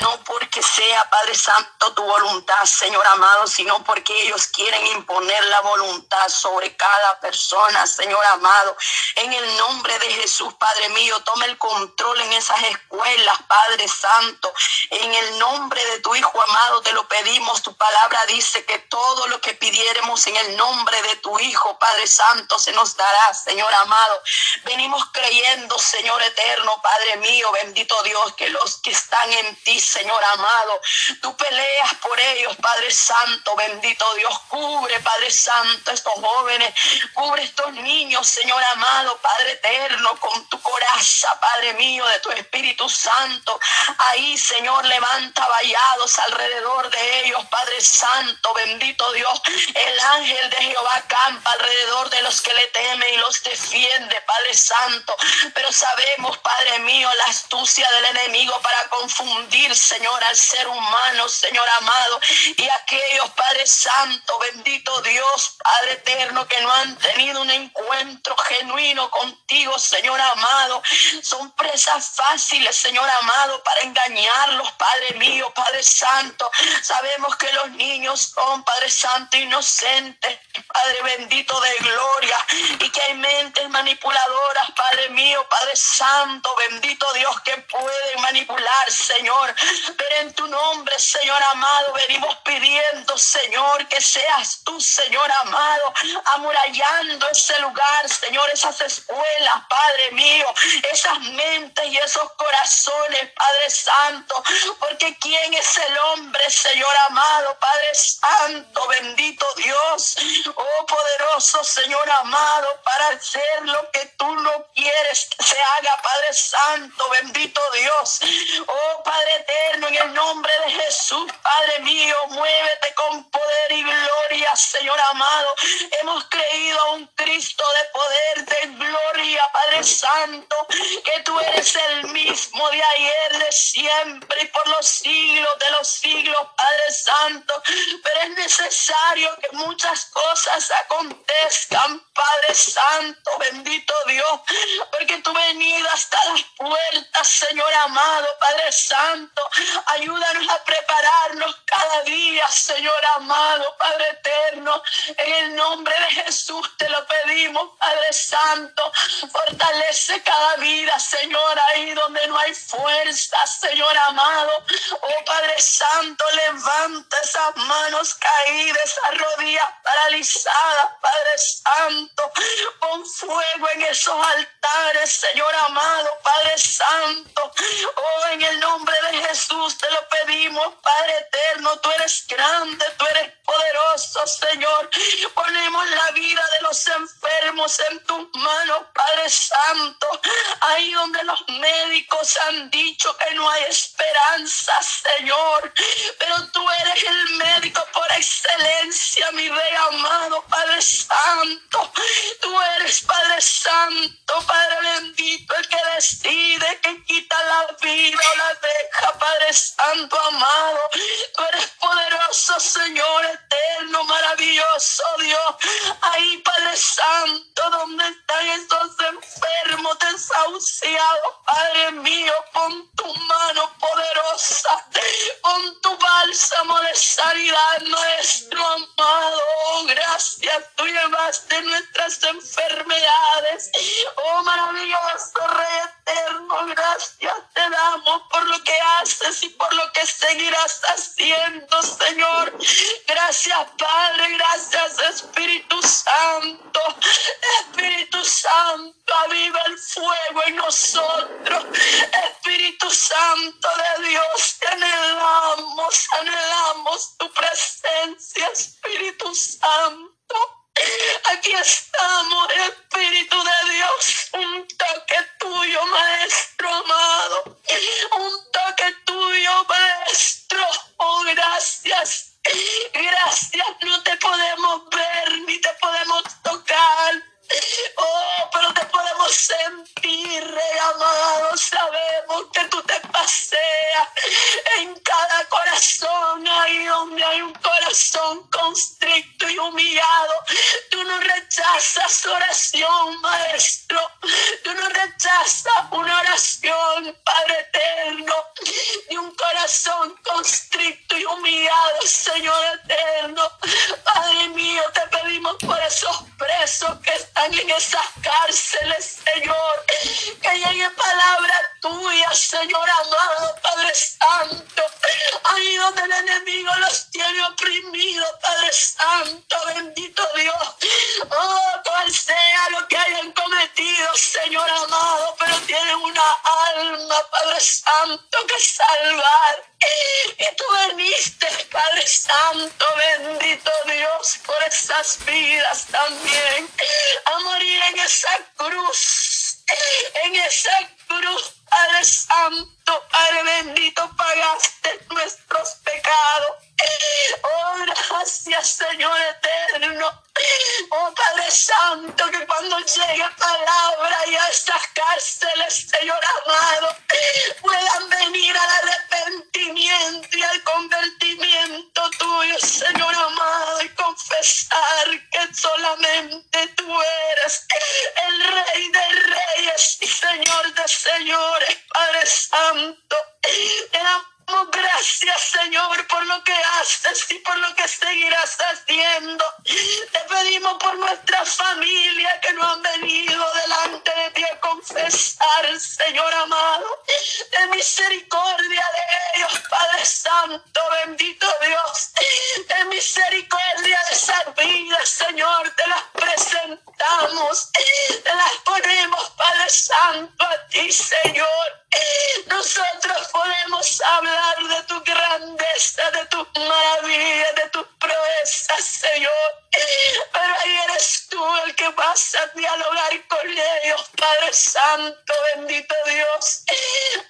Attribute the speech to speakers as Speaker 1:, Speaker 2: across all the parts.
Speaker 1: no porque sea, Padre Santo, tu voluntad, Señor amado, sino porque ellos quieren imponer la voluntad sobre cada persona, Señor amado. En el nombre de Jesús, Padre mío, toma el control en esas escuelas, Padre Santo. En el nombre de tu Hijo amado te lo pedimos. Tu palabra dice que todo lo que pidiéramos en el nombre de tu Hijo, Padre Santo, se nos dará, Señor amado. Venimos creyendo, Señor eterno, Padre mío, bendito Dios, que los que están en ti, Señor amado, tú peleas por ellos, Padre Santo, bendito Dios, cubre, Padre Santo, estos jóvenes, cubre estos niños, Señor amado, Padre eterno, con tu coraza, Padre mío, de tu Espíritu Santo. Ahí, Señor, levanta vallados alrededor de ellos, Padre Santo, bendito Dios. El ángel de Jehová campa alrededor de los que le temen y los defiende, Padre Santo. Pero sabemos, Padre mío, la astucia del enemigo para confundir, Señor, al ser humano, Señor amado. Y aquellos, Padre Santo, bendito Dios, Padre eterno, que no han tenido un encuentro genuino contigo, Señor amado. Son presas fáciles, Señor amado, para engañarlos, Padre mío, Padre Santo. Sabemos que los niños son, Padre Santo, inocentes, Padre bendito de gloria, y que hay mentes manipuladoras, Padre mío, Padre Santo, bendito Dios, que pueden manipular, Señor. Pero en tu nombre, Señor amado, venimos pidiendo, Señor, que seas tú, Señor amado, amurallando ese lugar, Señor, esas escuelas, Padre mío, esas mentes y esos corazones, Padre Santo, porque ¿quién es el hombre, Señor amado, Padre Santo, bendito Dios, oh poderoso Señor amado, para hacer lo que tú no quieres se haga, Padre Santo, bendito Dios, oh Padre eterno, en el nombre de Jesús, Padre mío, muévete con poder y gloria, Señor amado, hemos creído a un Cristo de poder, de gloria, Padre Santo, que tú eres el mismo de ayer, de siempre y por los siglos de los siglos, Padre Santo. Pero es necesario que muchas nombre de Jesús te lo pedimos, Padre Santo. Fortalece cada vida, Señor, ahí donde no hay fuerza, Señor amado. Oh Padre Santo, levanta esas manos caídas, esas rodillas paralizadas, Padre Santo. Pon fuego en esos altares, Señor amado, Padre Santo. Oh, en el nombre de Jesús te lo pedimos, Padre eterno. Tú eres grande, tú eres poderoso, Señor. Ponemos la vida de los enfermos en tus manos, Padre Santo. Ahí donde los médicos han dicho que no hay esperanza, Señor. Pero tú eres el médico por excelencia, mi rey amado, Padre Santo. Tú eres Padre Santo, Padre bendito, el que decide que quita la vida o la deja, Padre Santo amado. Tú eres poderoso, Señor eterno, maravilloso Dios. Ahí, Padre Santo, donde están esos enfermos, desahuciados, Padre mío, con tu mano poderosa, con tu bálsamo de sanidad, nuestro amado. gracias, tú llevaste nuestras enfermedades. Oh, maravilloso Rey eterno, gracias te damos por lo que haces y por lo que seguirás haciendo, Señor. Gracias, Padre, gracias, Espíritu Santo. Espíritu Santo, aviva el fuego en nosotros. Espíritu Santo de Dios, te anhelamos, anhelamos el enemigo los tiene oprimidos, Padre Santo, bendito Dios. Oh, cual sea lo que hayan cometido, Señor amado, pero tienen una alma, Padre Santo, que salvar. Y tú veniste, Padre Santo, bendito Dios, por esas vidas también, a morir en esa cruz, en esa cruz, Padre Santo, Padre bendito, pagaste nuestros pecados. Oh, gracias, Señor eterno. Oh Padre Santo, que cuando llegue palabra y a estas cárceles, Señor amado, puedan venir al arrepentimiento y al convertimiento tuyo, Señor amado, y confesar que solamente tú eres el Rey de Reyes y Señor de Señores, Padre Santo. Te damos gracias, Señor, por lo que haces y por lo que seguirás haciendo. Te pedimos por nuestra familia que no han venido delante de ti a confesar, Señor amado. De misericordia de ellos, Padre Santo, bendito Dios. De misericordia de esas vidas, Señor, te las presentamos. Te las ponemos, Santo, a ti, Señor. Nosotros podemos hablar de tu grandeza, de tus maravillas, de tus proezas, Señor. Pero ahí eres tú el que vas a dialogar con ellos, Padre Santo, bendito Dios.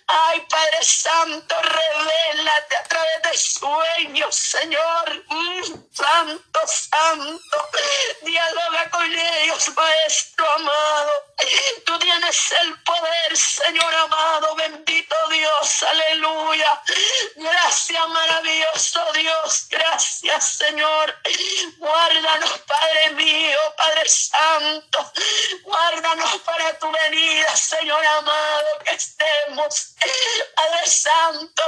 Speaker 1: Ay, Padre Santo, revélate a través de sueños, Señor. Mm, santo, santo. Dialoga con ellos, Maestro amado. Tú tienes el poder, Señor amado, bendito Dios, aleluya. Gracias, maravilloso Dios, gracias, Señor. Padre mío, Padre Santo. Guárdanos para tu venida, Señor amado, que estemos, Padre Santo,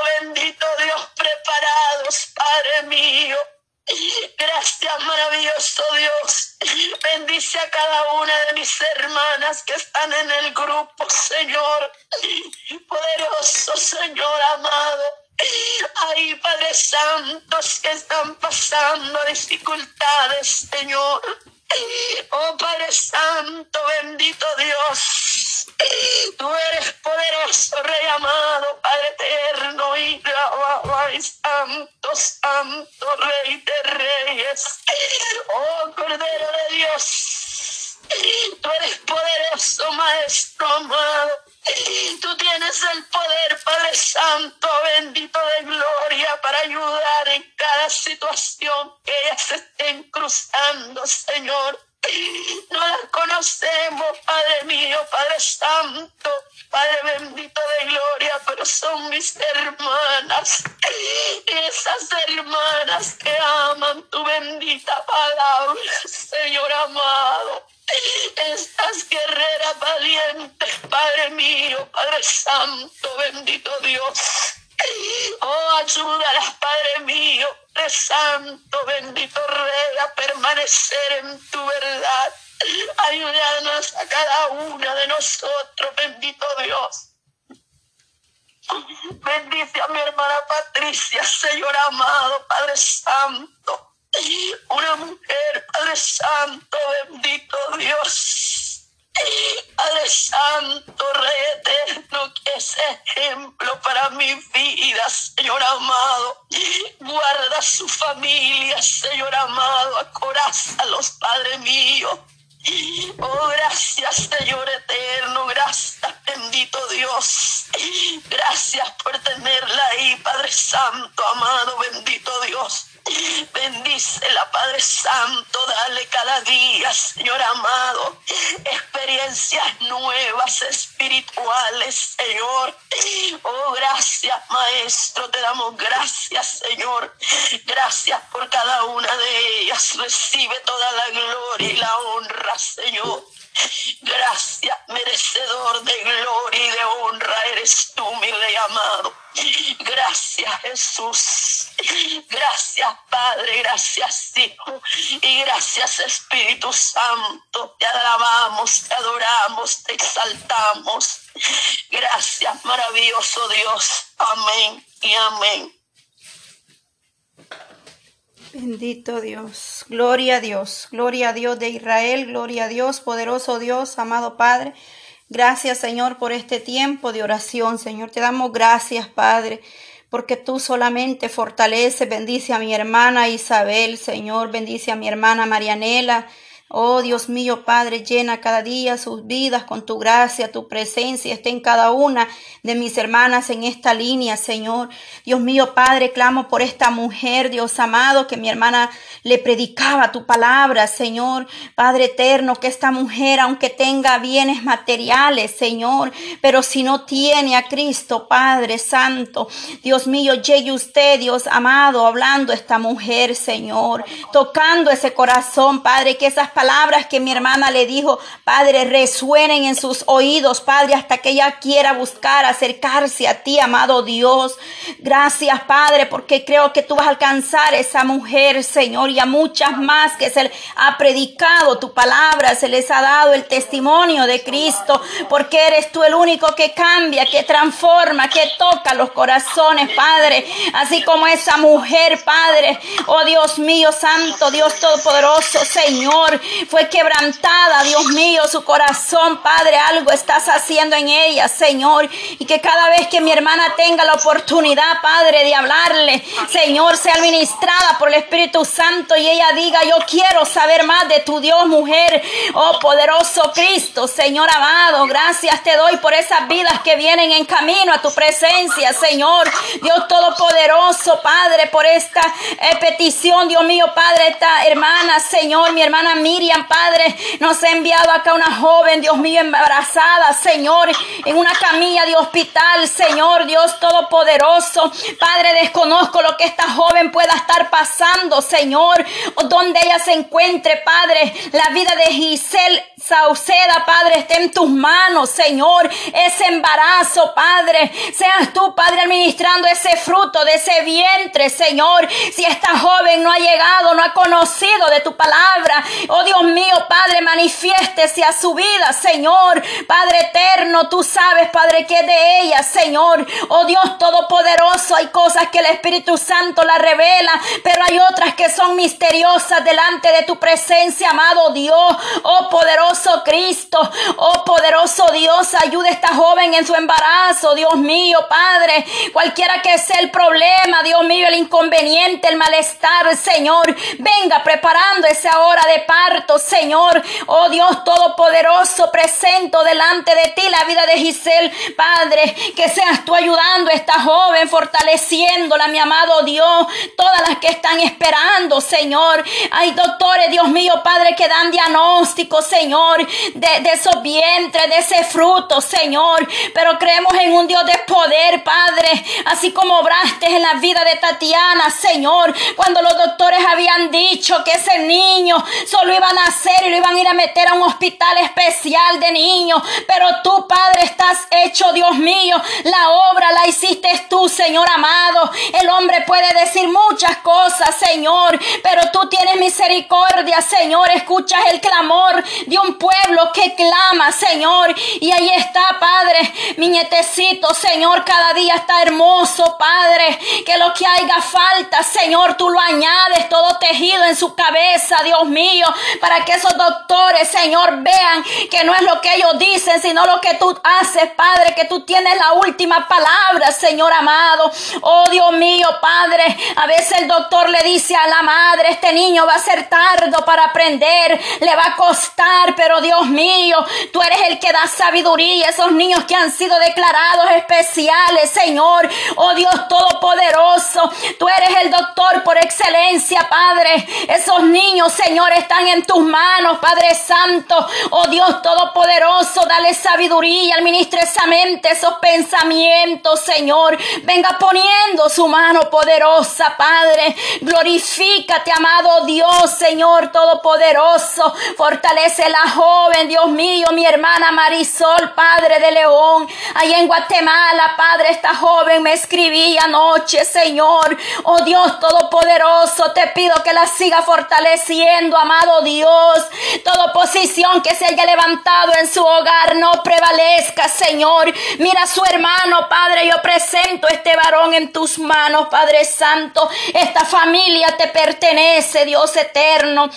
Speaker 1: de gloria, pero son mis hermanas. Esas hermanas que aman tu bendita palabra, Señor amado. Estas guerreras valientes, Padre mío, Padre Santo, bendito Dios. Oh, ayúdalas, Padre mío, Padre Santo, bendito Rey, a permanecer en tu verdad. Ayúdanos a cada una de nosotros, bendito Dios. Bendice a mi hermana Patricia, Señor amado, Padre Santo. Una mujer, Padre Santo, bendito Dios. Padre Santo, Rey eterno, que es ejemplo para mi vida, Señor amado. Guarda su familia, Señor amado. los Padre mío. Oh, gracias, Señor eterno. Gracias, bendito Dios. Gracias por tenerla ahí, Padre Santo, amado, bendito Dios. Bendícela, Padre Santo, dale cada día, Señor amado, experiencias nuevas, espirituales, Señor. Oh, gracias, Maestro, te damos gracias, Señor. Gracias por cada una de ellas. Recibe toda la gloria y la honra, Señor. Gracias, merecedor de gloria y de honra, eres tú, mi rey amado. Gracias, Jesús. Gracias, Padre, gracias, Hijo, y gracias, Espíritu Santo. Te alabamos, te adoramos, te exaltamos. Gracias, maravilloso Dios. Amén y amén.
Speaker 2: Bendito Dios, gloria a Dios, gloria a Dios de Israel, gloria a Dios, poderoso Dios, amado Padre. Gracias Señor por este tiempo de oración, Señor. Te damos gracias, Padre porque tú solamente fortaleces, bendice a mi hermana Isabel, Señor, bendice a mi hermana Marianela, Oh Dios mío, Padre, llena cada día sus vidas con tu gracia, tu presencia, esté en cada una de mis hermanas en esta línea, Señor. Dios mío, Padre, clamo por esta mujer, Dios amado, que mi hermana le predicaba tu palabra, Señor. Padre eterno, que esta mujer, aunque tenga bienes materiales, Señor, pero si no tiene a Cristo, Padre Santo, Dios mío, llegue usted, Dios amado, hablando a esta mujer, Señor, tocando ese corazón, Padre, que esas palabras que mi hermana le dijo, Padre, resuenen en sus oídos, Padre, hasta que ella quiera buscar acercarse a ti, amado Dios. Gracias, Padre, porque creo que tú vas a alcanzar a esa mujer, Señor, y a muchas más que se ha predicado tu palabra, se les ha dado el testimonio de Cristo, porque eres tú el único que cambia, que transforma, que toca los corazones, Padre, así como esa mujer, Padre, oh Dios mío, Santo, Dios Todopoderoso, Señor, fue quebrantada, Dios mío, su corazón, Padre, algo estás haciendo en ella, Señor, y que cada vez que mi hermana tenga la oportunidad, Padre, de hablarle, Señor, sea administrada por el Espíritu Santo y ella diga, yo quiero saber más de tu Dios, mujer, oh poderoso Cristo, Señor amado, gracias te doy por esas vidas que vienen en camino a tu presencia, Señor, Dios Todopoderoso, Padre, por esta eh, petición, Dios mío, Padre, esta hermana, Señor, mi hermana Padre, nos ha enviado acá una joven, Dios mío, embarazada, Señor, en una camilla de hospital, Señor, Dios Todopoderoso. Padre, desconozco lo que esta joven pueda estar pasando, Señor, o donde ella se encuentre, Padre. La vida de Giselle Sauceda, Padre, esté en tus manos, Señor. Ese embarazo, Padre, seas tú, Padre, administrando ese fruto de ese vientre, Señor. Si esta joven no ha llegado, no ha conocido de tu palabra, oh Dios mío, Padre, manifiéstese a su vida, Señor. Padre eterno, tú sabes, Padre, que de ella, Señor. Oh Dios Todopoderoso, hay cosas que el Espíritu Santo la revela, pero hay otras que son misteriosas delante de tu presencia, amado Dios. Oh poderoso Cristo, oh poderoso Dios, ayude a esta joven en su embarazo, Dios mío, Padre. Cualquiera que sea el problema, Dios mío, el inconveniente, el malestar, Señor, venga preparando esa hora de paz Señor. Oh Dios Todopoderoso, presento delante de ti la vida de Giselle, Padre, que seas tú ayudando a esta joven, fortaleciéndola, mi amado Dios, todas las que están esperando, Señor. Hay doctores, Dios mío, Padre, que dan diagnóstico, Señor, de, de esos vientres, de ese fruto, Señor. Pero creemos en un Dios de poder, Padre, así como obraste en la vida de Tatiana, Señor, cuando los doctores habían dicho que ese niño solo iba a nacer y lo iban a ir a meter a un hospital especial de niños. Pero tú, Padre, estás hecho, Dios mío. La obra la hiciste tú, Señor amado. El hombre puede decir muchas cosas, Señor, pero tú tienes misericordia, Señor. Escuchas el clamor de un pueblo que clama, Señor. Y ahí está, Padre, mi nietecito, Señor, cada día está hermoso, Padre. Que lo que haya falta, Señor, tú lo añades todo tejido en su cabeza, Dios mío para que esos doctores, Señor, vean que no es lo que ellos dicen, sino lo que tú haces, Padre, que tú tienes la última palabra, Señor amado. Oh Dios mío, Padre, a veces el doctor le dice a la madre, este niño va a ser tardo para aprender, le va a costar, pero Dios mío, tú eres el que da sabiduría esos niños que han sido declarados especiales, Señor. Oh Dios Todopoderoso, tú eres el doctor por excelencia, Padre. Esos niños, Señor, están en tus manos, Padre Santo. Oh Dios Todopoderoso, dale sabiduría, administre esa mente, esos pensamientos, Señor. Venga poniendo su mano poderosa, Padre. Glorifícate, amado Dios, Señor Todopoderoso. Fortalece la joven, Dios mío, mi hermana Marisol, Padre de León. Ahí en Guatemala, Padre, esta joven me escribía anoche, Señor. Oh Dios Todopoderoso, te pido que la siga fortaleciendo, amado Dios. Toda oposición que se haya levantado en su hogar no prevalezca, Señor. Mira a su hermano, Padre, yo presento este varón en tus manos, Padre Santo. Esta familia te pertenece, Dios eterno.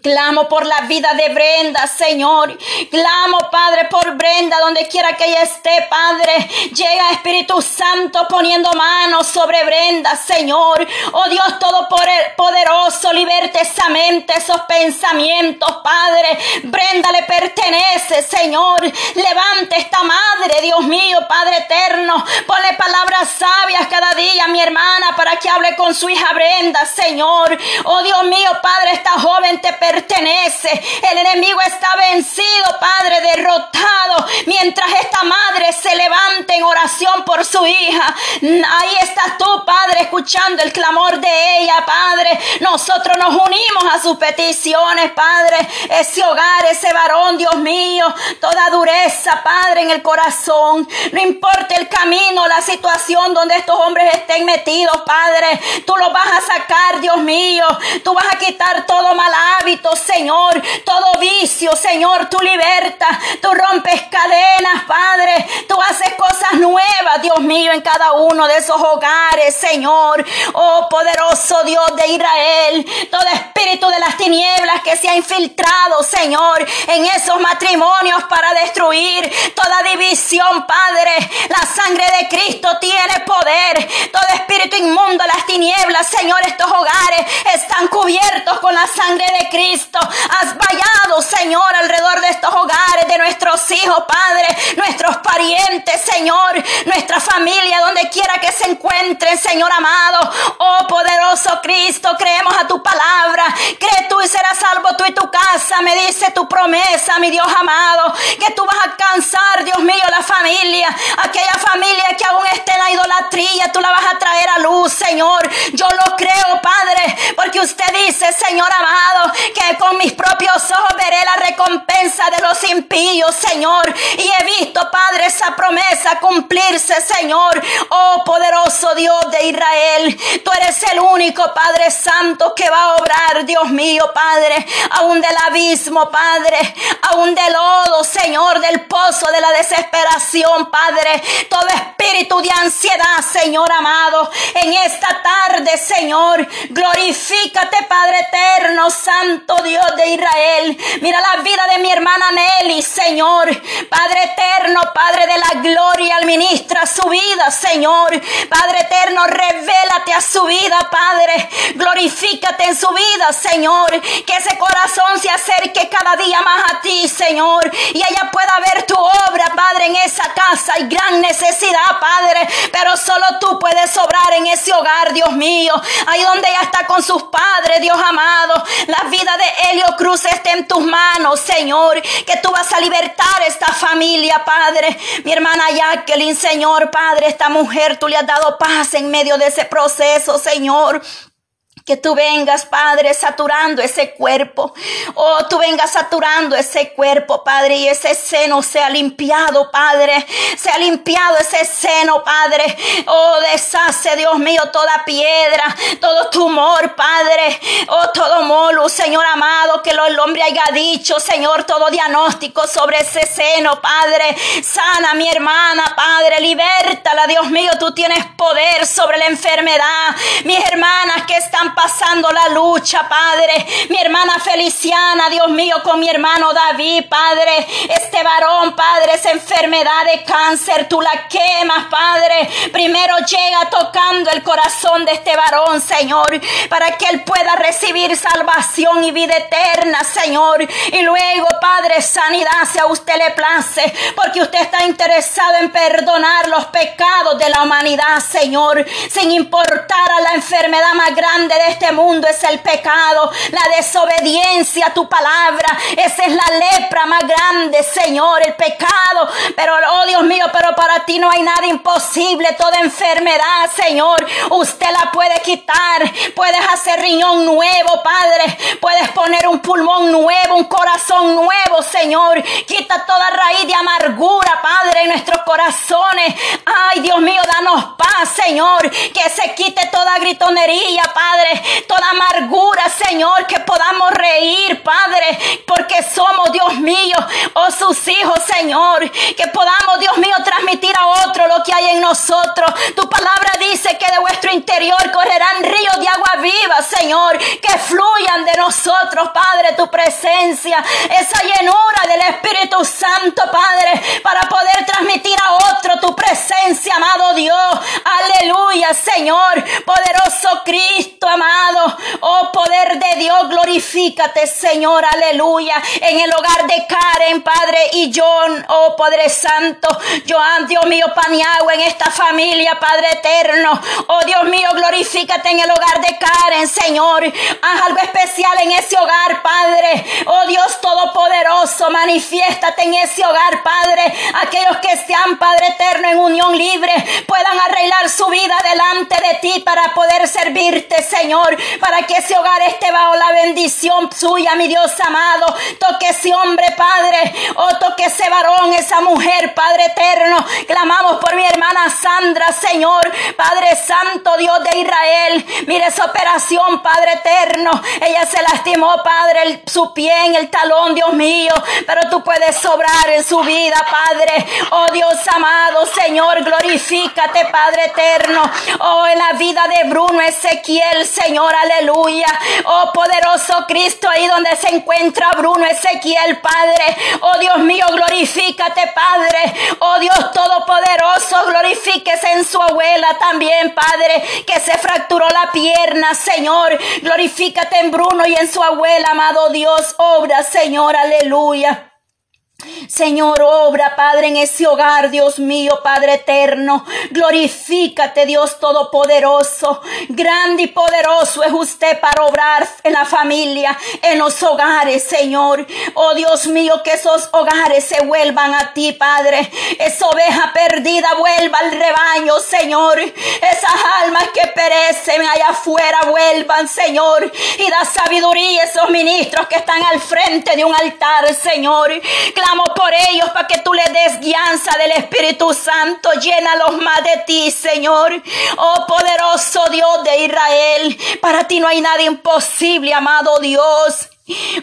Speaker 2: Clamo por la vida de Brenda, Señor. Clamo, Padre, por Brenda, donde quiera que ella esté, Padre. Llega Espíritu Santo poniendo manos sobre Brenda, Señor. Oh Dios Todopoderoso, liberte esa mente, esos pensamientos, Padre. Brenda le pertenece, Señor. Levante esta madre, Dios mío, Padre eterno. Ponle palabras sabias cada día, mi hermana, para que hable con su hija Brenda, Señor. Oh Dios mío, Padre, esta joven te pertenece. El enemigo está vencido, Padre, derrotado. Mientras esta madre se levanta en oración por su hija. Ahí estás tú, Padre, escuchando el clamor de ella, Padre. Nosotros nos unimos a sus peticiones, Padre. Ese hogar, ese varón, Dios mío. Toda dureza, Padre, en el corazón. No importa el camino, la situación donde estos hombres estén metidos, Padre. Tú los vas a sacar, Dios mío. Tú vas a quitar todo mal hábito Señor. Todo vicio, Señor, tú libertas. Tú rompes cadenas, Padre. Tú haces cosas nuevas, Dios mío, en cada uno de esos hogares, Señor. Oh, poderoso Dios de Israel. Todo espíritu de las tinieblas que se ha infiltrado, Señor, en esos matrimonios para destruir toda división, Padre. La sangre de Cristo tiene poder. Todo espíritu inmundo, las tinieblas, Señor, estos hogares están cubiertos con la sangre de Cristo. Has vallado, Señor, alrededor de estos hogares, de nuestros hijos, Padre, nuestros parientes, Señor, nuestra familia, donde quiera que se encuentren, Señor amado. Oh poderoso Cristo, creemos a tu palabra. Cree tú y serás salvo tú y tu casa. Me dice tu promesa, mi Dios amado, que tú vas a alcanzar, Dios mío, la familia, aquella familia que aún esté en la idolatría, tú la vas a traer a luz, Señor. Yo lo creo, Padre, porque usted dice, Señor amado, que con mis propios ojos veré la recompensa de los impíos, Señor. Y he visto, Padre, esa promesa cumplirse, Señor. Oh poderoso Dios de Israel, tú eres el único Padre Santo que va a obrar, Dios mío, Padre, aún del abismo, Padre, aún del lodo, Señor, del pozo de la desesperación, Padre. Todo espíritu de ansiedad, Señor amado, en esta tarde, Señor, glorifícate, Padre eterno, Santo Dios de Israel. Mira la vida de mi hermana Nelly, Señor. Padre eterno, Padre de la gloria, administra su vida, Señor. Padre eterno, revélate a su vida, Padre. Glorifícate en su vida, Señor. Que ese corazón se acerque cada día más a ti, Señor. Y ella pueda ver tu obra, Padre, en esa casa. Hay gran necesidad, Padre. Pero solo tú puedes obrar en ese hogar, Dios mío. Ahí donde ella está con sus padres, Dios amado. La de Helio Cruz esté en tus manos, Señor. Que tú vas a libertar esta familia, Padre. Mi hermana Jacqueline, Señor, Padre, esta mujer, tú le has dado paz en medio de ese proceso, Señor. Que tú vengas, Padre, saturando ese cuerpo. Oh, tú vengas saturando ese cuerpo, Padre, y ese seno sea limpiado, Padre. Sea limpiado ese seno, Padre. Oh, deshace, Dios mío, toda piedra, todo tumor, Padre. Oh, todo molo, Señor amado, que el hombre haya dicho, Señor, todo diagnóstico sobre ese seno, Padre. Sana mi hermana, Padre, libértala, Dios mío, tú tienes poder sobre la enfermedad. Mis hermanas están pasando la lucha, Padre. Mi hermana Feliciana, Dios mío, con mi hermano David, Padre. Este varón, Padre, esa enfermedad de cáncer, tú la quemas, Padre. Primero llega tocando el corazón de este varón, Señor, para que él pueda recibir salvación y vida eterna, Señor. Y luego, Padre, sanidad, si a usted le place, porque usted está interesado en perdonar los pecados de la humanidad, Señor, sin importar a la enfermedad más grande de este mundo es el pecado, la desobediencia a tu palabra. Esa es la lepra más grande, Señor, el pecado. Pero, oh Dios mío, pero para ti no hay nada imposible. Toda enfermedad, Señor, usted la puede quitar. Puedes hacer riñón nuevo, Padre. Puedes poner un pulmón nuevo, un corazón nuevo, Señor. Quita toda raíz de amargura, Padre, en nuestros corazones. Ay, Dios mío, danos paz, Señor. Que se quite toda gritonería, Padre. Toda amargura, Señor. Que podamos reír, Padre. Porque somos, Dios mío, oh sus hijos, Señor. Que podamos, Dios mío, transmitir a otro lo que hay en nosotros. Tu palabra dice que de vuestro interior correrán ríos de agua viva, Señor. Que fluyan de nosotros, Padre, tu presencia. Esa llenura del Espíritu Santo, Padre. Para poder transmitir a otro tu presencia, amado Dios. Aleluya, Señor. Poderoso Cristo, amado. Oh, poder de Dios, glorifícate, Señor. Aleluya. En el hogar de Karen, Padre, y John, oh Padre Santo. Joan, Dios mío, Paniagua, en esta familia, Padre eterno. Oh Dios mío, glorifícate en el hogar de Karen, Señor. Haz algo especial en ese hogar, Padre. Oh Dios Todopoderoso, manifiéstate en ese hogar, Padre. Aquellos que sean, Padre eterno, en unión libre, puedan arreglar su vida delante de ti para poder servirte, Señor. Para que ese hogar esté bajo la bendición suya, Dios amado. Toque ese hombre, Padre. Oh, varón, esa mujer, Padre eterno. Clamamos por mi hermana Sandra, Señor. Padre Santo, Dios de Israel. Mire esa operación, Padre eterno. Ella se lastimó, Padre, su pie en el talón, Dios mío. Pero tú puedes sobrar en su vida, Padre. Oh Dios amado, Señor, glorifícate, Padre eterno. Oh, en la vida de Bruno Ezequiel, Señor, aleluya. Oh, poderoso Cristo, ahí donde se encuentra Bruno Ezequiel, Padre. Oh, Dios mío, glorifícate, Padre. Oh, Dios todopoderoso, glorifíquese en su abuela también, Padre, que se fracturó la pierna, Señor. Glorifícate en Bruno y en su abuela, amado Dios. Obra, Señor, aleluya. Señor, obra, Padre, en ese hogar, Dios mío, Padre eterno. Glorifícate, Dios Todopoderoso. Grande y poderoso es usted para obrar en la familia, en los hogares, Señor. Oh Dios mío, que esos hogares se vuelvan a ti, Padre. Esa oveja perdida vuelva al rebaño, Señor. Esas almas que perecen allá afuera vuelvan, Señor. Y da sabiduría a esos ministros que están al frente de un altar, Señor por ellos para que tú le des guianza del Espíritu Santo. Llénalos más de ti, Señor. Oh poderoso Dios de Israel. Para ti no hay nada imposible, amado Dios.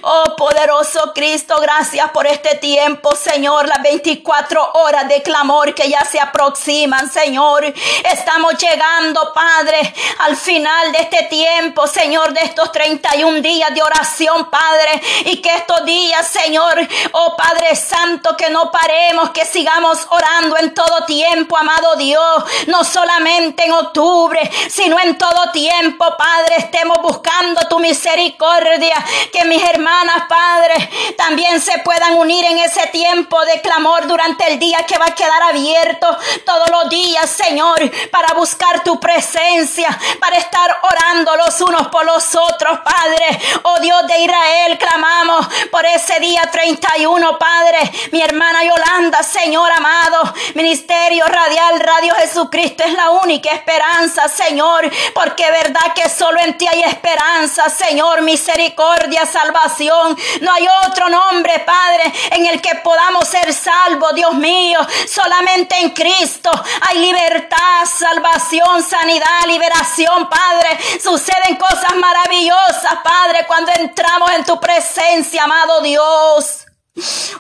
Speaker 2: Oh poderoso Cristo, gracias por este tiempo, Señor, las 24 horas de clamor que ya se aproximan, Señor. Estamos llegando, Padre, al final de este tiempo, Señor, de estos 31 días de oración, Padre, y que estos días, Señor, oh Padre Santo, que no paremos, que sigamos orando en todo tiempo, amado Dios, no solamente en octubre, sino en todo tiempo, Padre, estemos buscando tu misericordia, que mis hermanas, Padre, también se puedan unir en ese tiempo de clamor durante el día que va a quedar abierto todos los días, Señor, para buscar tu presencia, para estar orando los unos por los otros, Padre. Oh Dios de Israel, clamamos por ese día 31, Padre. Mi hermana Yolanda, Señor amado, Ministerio Radial, Radio Jesucristo es la única esperanza, Señor, porque verdad que solo en ti hay esperanza, Señor, misericordia, salvación. No hay otro nombre, Padre, en el que podamos ser salvos, Dios mío. Solamente en Cristo hay libertad, salvación, sanidad, liberación, Padre. Suceden cosas maravillosas, Padre, cuando entramos en tu presencia, amado Dios.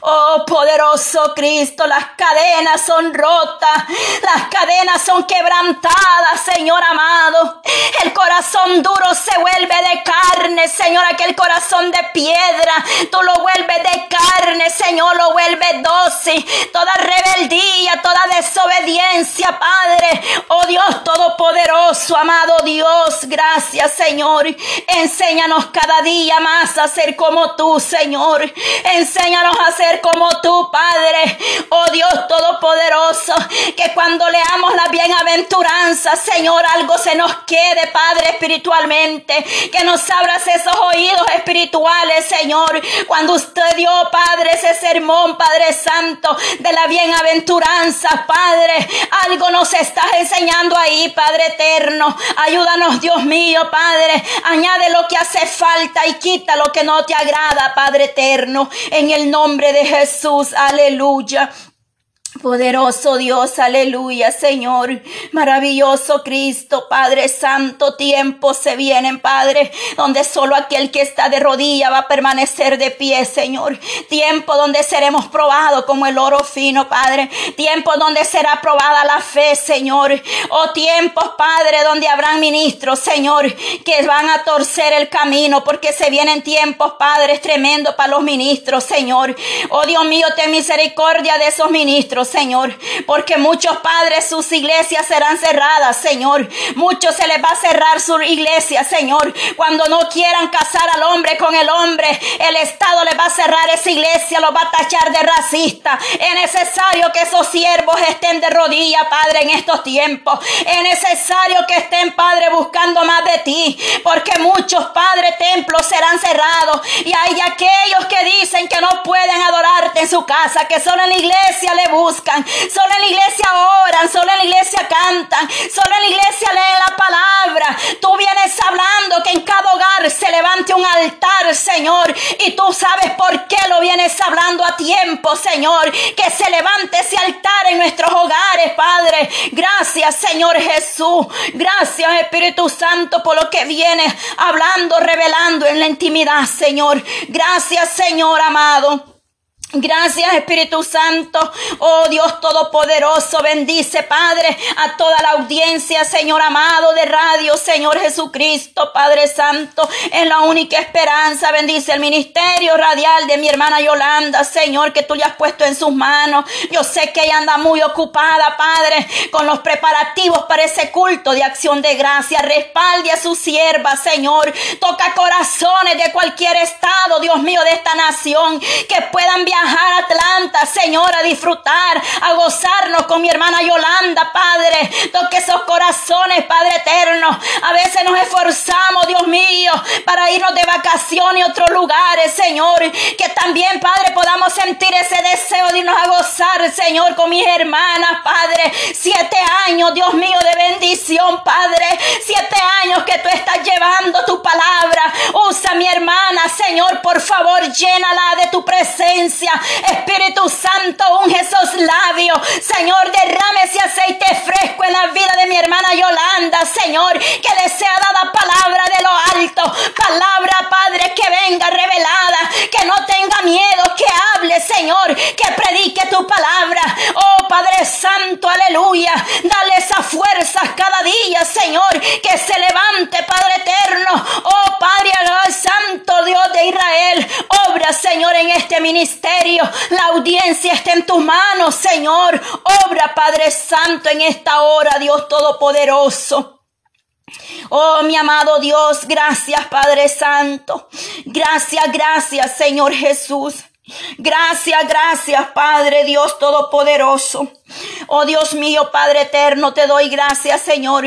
Speaker 2: Oh poderoso Cristo, las cadenas son rotas, las cadenas son quebrantadas, Señor amado. El corazón duro se vuelve de carne, Señor, aquel corazón de piedra, tú lo vuelves de carne, Señor, lo vuelves dócil. Toda rebeldía, toda desobediencia, Padre. Oh Dios todopoderoso, amado Dios, gracias, Señor. Enséñanos cada día más a ser como tú, Señor. Enséñanos A ser como tú, Padre. Oh Dios Todopoderoso, que cuando leamos la bienaventuranza, Señor, algo se nos quede, Padre, espiritualmente. Que nos abras esos oídos espirituales, Señor. Cuando usted dio, Padre, ese sermón, Padre Santo, de la bienaventuranza, Padre, algo nos estás enseñando ahí, Padre eterno. Ayúdanos, Dios mío, Padre. Añade lo que hace falta y quita lo que no te agrada, Padre eterno. En el nombre de Jesús, aleluya. Poderoso Dios, aleluya, Señor. Maravilloso Cristo, Padre Santo, tiempos se vienen, Padre, donde solo aquel que está de rodilla va a permanecer de pie, Señor. Tiempo donde seremos probados como el oro fino, Padre. Tiempo donde será probada la fe, Señor. Oh, tiempos, Padre, donde habrán ministros, Señor, que van a torcer el camino, porque se vienen tiempos, Padre, tremendo para los ministros, Señor. Oh, Dios mío, ten misericordia de esos ministros. Señor, porque muchos padres sus iglesias serán cerradas, Señor. Muchos se les va a cerrar su iglesia, Señor. Cuando no quieran casar al hombre con el hombre, el Estado le va a cerrar esa iglesia, lo va a tachar de racista. Es necesario que esos siervos estén de rodillas, Padre, en estos tiempos. Es necesario que estén, Padre, buscando más de ti, porque muchos, Padre, templos serán cerrados. Y hay aquellos que dicen que no pueden adorarte en su casa, que solo en la iglesia le buscan solo en la iglesia oran, solo en la iglesia cantan, solo en la iglesia leen la palabra. Tú vienes hablando que en cada hogar se levante un altar, Señor, y tú sabes por qué lo vienes hablando a tiempo, Señor, que se levante ese altar en nuestros hogares, Padre. Gracias, Señor Jesús. Gracias, Espíritu Santo, por lo que vienes hablando, revelando en la intimidad, Señor. Gracias, Señor amado. Gracias Espíritu Santo, oh Dios Todopoderoso, bendice Padre a toda la audiencia, Señor amado de radio, Señor Jesucristo, Padre Santo, en la única esperanza, bendice el ministerio radial de mi hermana Yolanda, Señor, que tú le has puesto en sus manos. Yo sé que ella anda muy ocupada, Padre, con los preparativos para ese culto de acción de gracia. Respalde a su sierva, Señor. Toca corazones de cualquier estado, Dios mío, de esta nación, que puedan viajar a Atlanta, Señor, a disfrutar, a gozarnos con mi hermana Yolanda, Padre. Toque esos corazones, Padre eterno. A veces nos esforzamos, Dios mío, para irnos de vacaciones a otros lugares, Señor. Que también, Padre, podamos sentir ese deseo de irnos a gozar, Señor, con mis hermanas, Padre. Siete años, Dios mío, de bendición, Padre. Siete años que tú estás llevando tu palabra. Usa mi hermana, Señor, por favor, llénala de tu presencia. Espíritu Santo, unge esos labios. Señor, derrame ese aceite fresco en la vida de mi hermana Yolanda, Señor. Que le sea dada palabra de lo alto. Palabra, Padre, que venga revelada. Que no tenga miedo, que hable, Señor. Que predique tu palabra. Oh, Padre Santo, aleluya. Dale esas fuerzas cada día, Señor. Que se levante, Padre eterno. Oh, Padre Santo, Dios de Israel. Obra, Señor, en este ministerio la audiencia está en tus manos, Señor. Obra, Padre Santo, en esta hora, Dios Todopoderoso. Oh, mi amado Dios, gracias, Padre Santo. Gracias, gracias, Señor Jesús. Gracias, gracias, Padre Dios Todopoderoso. Oh Dios mío, Padre eterno, te doy gracias, Señor.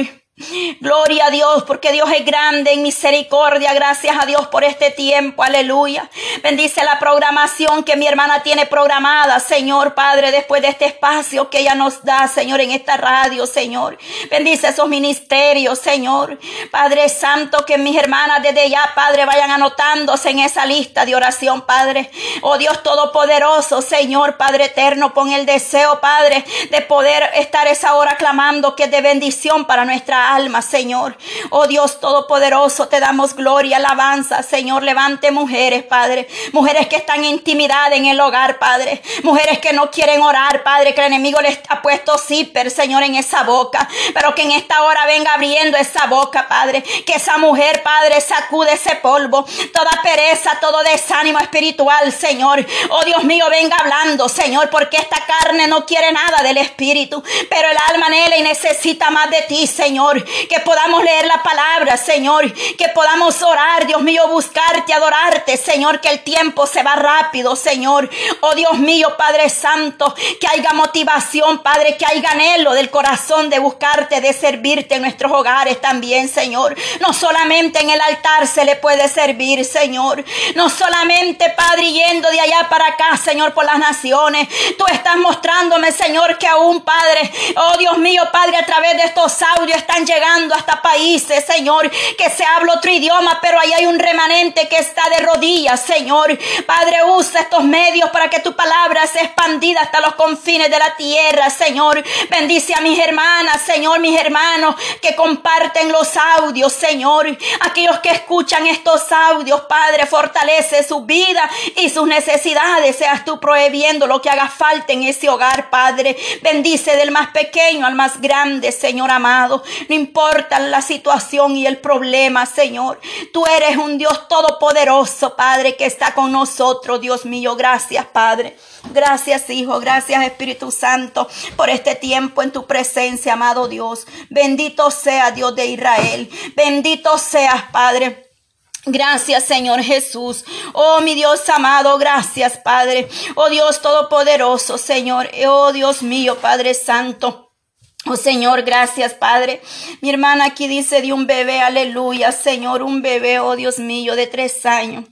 Speaker 2: Gloria a Dios, porque Dios es grande en misericordia. Gracias a Dios por este tiempo. Aleluya. Bendice la programación que mi hermana tiene programada, Señor Padre, después de este espacio que ella nos da, Señor, en esta radio, Señor. Bendice esos ministerios, Señor. Padre Santo, que mis hermanas desde ya, Padre, vayan anotándose en esa lista de oración, Padre. Oh Dios Todopoderoso, Señor, Padre Eterno, pon el deseo, Padre, de poder estar esa hora clamando que es de bendición para nuestra alma, Señor. Oh Dios Todopoderoso, te damos gloria, alabanza, Señor. Levante mujeres, Padre. Mujeres que están en intimidad en el hogar, Padre. Mujeres que no quieren orar, Padre, que el enemigo les ha puesto zipper, Señor, en esa boca. Pero que en esta hora venga abriendo esa boca, Padre. Que esa mujer, Padre, sacude ese polvo. Toda pereza, todo desánimo espiritual, Señor. Oh Dios mío, venga hablando, Señor, porque esta carne no quiere nada del Espíritu. Pero el alma anhela y necesita más de ti, Señor. Que podamos leer la palabra, Señor, que podamos orar, Dios mío, buscarte, adorarte, Señor, que el tiempo se va rápido, Señor. Oh Dios mío, Padre Santo, que haya motivación, Padre, que haya anhelo del corazón de buscarte, de servirte en nuestros hogares también, Señor. No solamente en el altar se le puede servir, Señor. No solamente, Padre, yendo de allá para acá, Señor, por las naciones. Tú estás mostrándome, Señor, que aún, Padre, oh Dios mío, Padre, a través de estos audios están llegando hasta países, Señor, que se habla otro idioma, pero ahí hay un remanente que está de rodillas, Señor. Padre, usa estos medios para que tu palabra sea expandida hasta los confines de la tierra, Señor. Bendice a mis hermanas, Señor, mis hermanos que comparten los audios, Señor. Aquellos que escuchan estos audios, Padre, fortalece su vida y sus necesidades. Seas tú prohibiendo lo que haga falta en ese hogar, Padre. Bendice del más pequeño al más grande, Señor amado. No importa la situación y el problema, Señor. Tú eres un Dios todopoderoso, Padre, que está con nosotros, Dios mío. Gracias, Padre. Gracias, Hijo. Gracias, Espíritu Santo, por este tiempo en tu presencia, amado Dios. Bendito sea Dios de Israel. Bendito seas, Padre. Gracias Señor Jesús. Oh mi Dios amado, gracias Padre. Oh Dios Todopoderoso, Señor. Oh Dios mío, Padre Santo. Oh Señor, gracias Padre. Mi hermana aquí dice de un bebé, aleluya, Señor, un bebé, oh Dios mío, de tres años.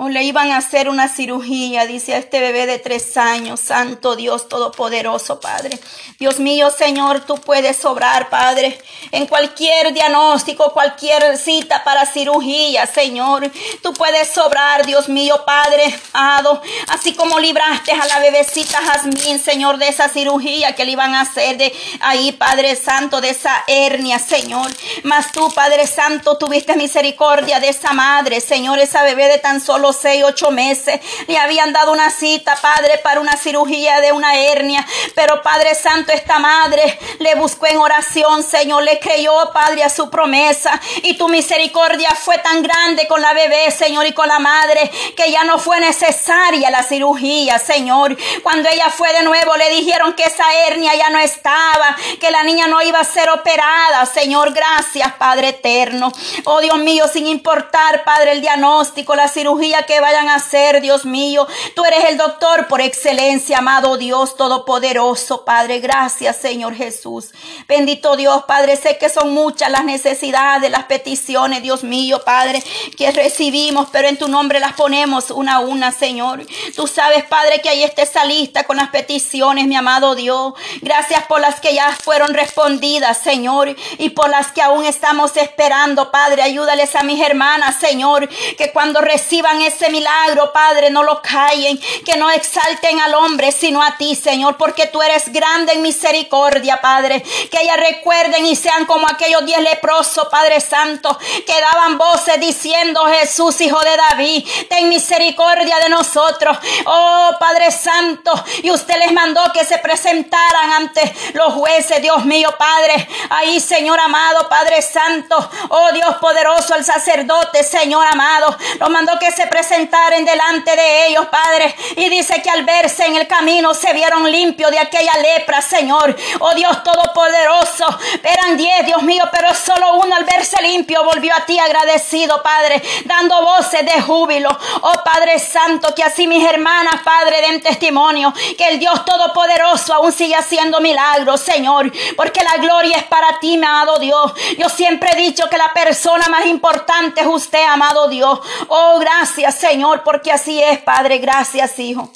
Speaker 2: O le iban a hacer una cirugía, dice a este bebé de tres años. Santo Dios Todopoderoso, Padre. Dios mío, Señor, tú puedes obrar, Padre, en cualquier diagnóstico, cualquier cita para cirugía, Señor. Tú puedes obrar, Dios mío, Padre, amado. Así como libraste a la bebecita Jazmín, Señor, de esa cirugía que le iban a hacer de ahí, Padre Santo, de esa hernia, Señor. Mas tú, Padre Santo, tuviste misericordia de esa madre, Señor, esa bebé de tan solo seis, ocho meses. Le habían dado una cita, Padre, para una cirugía de una hernia. Pero Padre Santo, esta madre le buscó en oración, Señor, le creyó, Padre, a su promesa. Y tu misericordia fue tan grande con la bebé, Señor, y con la madre, que ya no fue necesaria la cirugía, Señor. Cuando ella fue de nuevo, le dijeron que esa hernia ya no estaba, que la niña no iba a ser operada, Señor. Gracias, Padre eterno. Oh Dios mío, sin importar, Padre, el diagnóstico, la cirugía que vayan a hacer, Dios mío. Tú eres el doctor por excelencia, amado Dios Todopoderoso, Padre. Gracias, Señor Jesús. Bendito Dios, Padre. Sé que son muchas las necesidades, las peticiones, Dios mío, Padre, que recibimos, pero en tu nombre las ponemos una a una, Señor. Tú sabes, Padre, que ahí está esa lista con las peticiones, mi amado Dios. Gracias por las que ya fueron respondidas, Señor, y por las que aún estamos esperando, Padre. Ayúdales a mis hermanas, Señor, que cuando reciban ese milagro, Padre, no lo callen, que no exalten al hombre, sino a ti, Señor, porque tú eres grande en misericordia, Padre. Que ellas recuerden y sean como aquellos diez leprosos, Padre Santo, que daban voces diciendo, Jesús, Hijo de David, ten misericordia de nosotros. Oh, Padre Santo, y usted les mandó que se presentaran ante los jueces, Dios mío, Padre. Ahí, Señor amado, Padre Santo, oh Dios poderoso, el sacerdote, Señor amado, lo mandó que se presentaren delante de ellos, Padre. Y dice que al verse en el camino se vieron limpios de aquella lepra, Señor. Oh Dios Todopoderoso. Eran diez, Dios mío, pero solo uno al verse limpio volvió a ti agradecido, Padre, dando voces de júbilo. Oh Padre Santo, que así mis hermanas, Padre, den testimonio que el Dios Todopoderoso aún sigue haciendo milagros, Señor, porque la gloria es para ti, mi amado Dios. Yo siempre he dicho que la persona más importante es usted, amado Dios. Oh, gracias Señor, porque así es, Padre. Gracias, Hijo.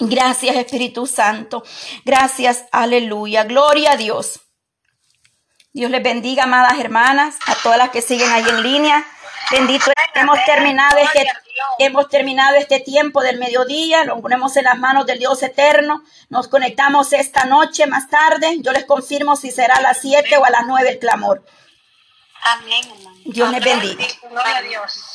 Speaker 2: Gracias, Espíritu Santo. Gracias, aleluya. Gloria a Dios. Dios les bendiga, amadas hermanas, a todas las que siguen ahí en línea. Bendito, hemos terminado este hemos terminado este tiempo del mediodía, lo ponemos en las manos del Dios eterno. Nos conectamos esta noche más tarde. Yo les confirmo si será a las 7 o a las 9 el clamor.
Speaker 1: Amén.
Speaker 2: Dios les bendiga.
Speaker 1: Gloria a Dios.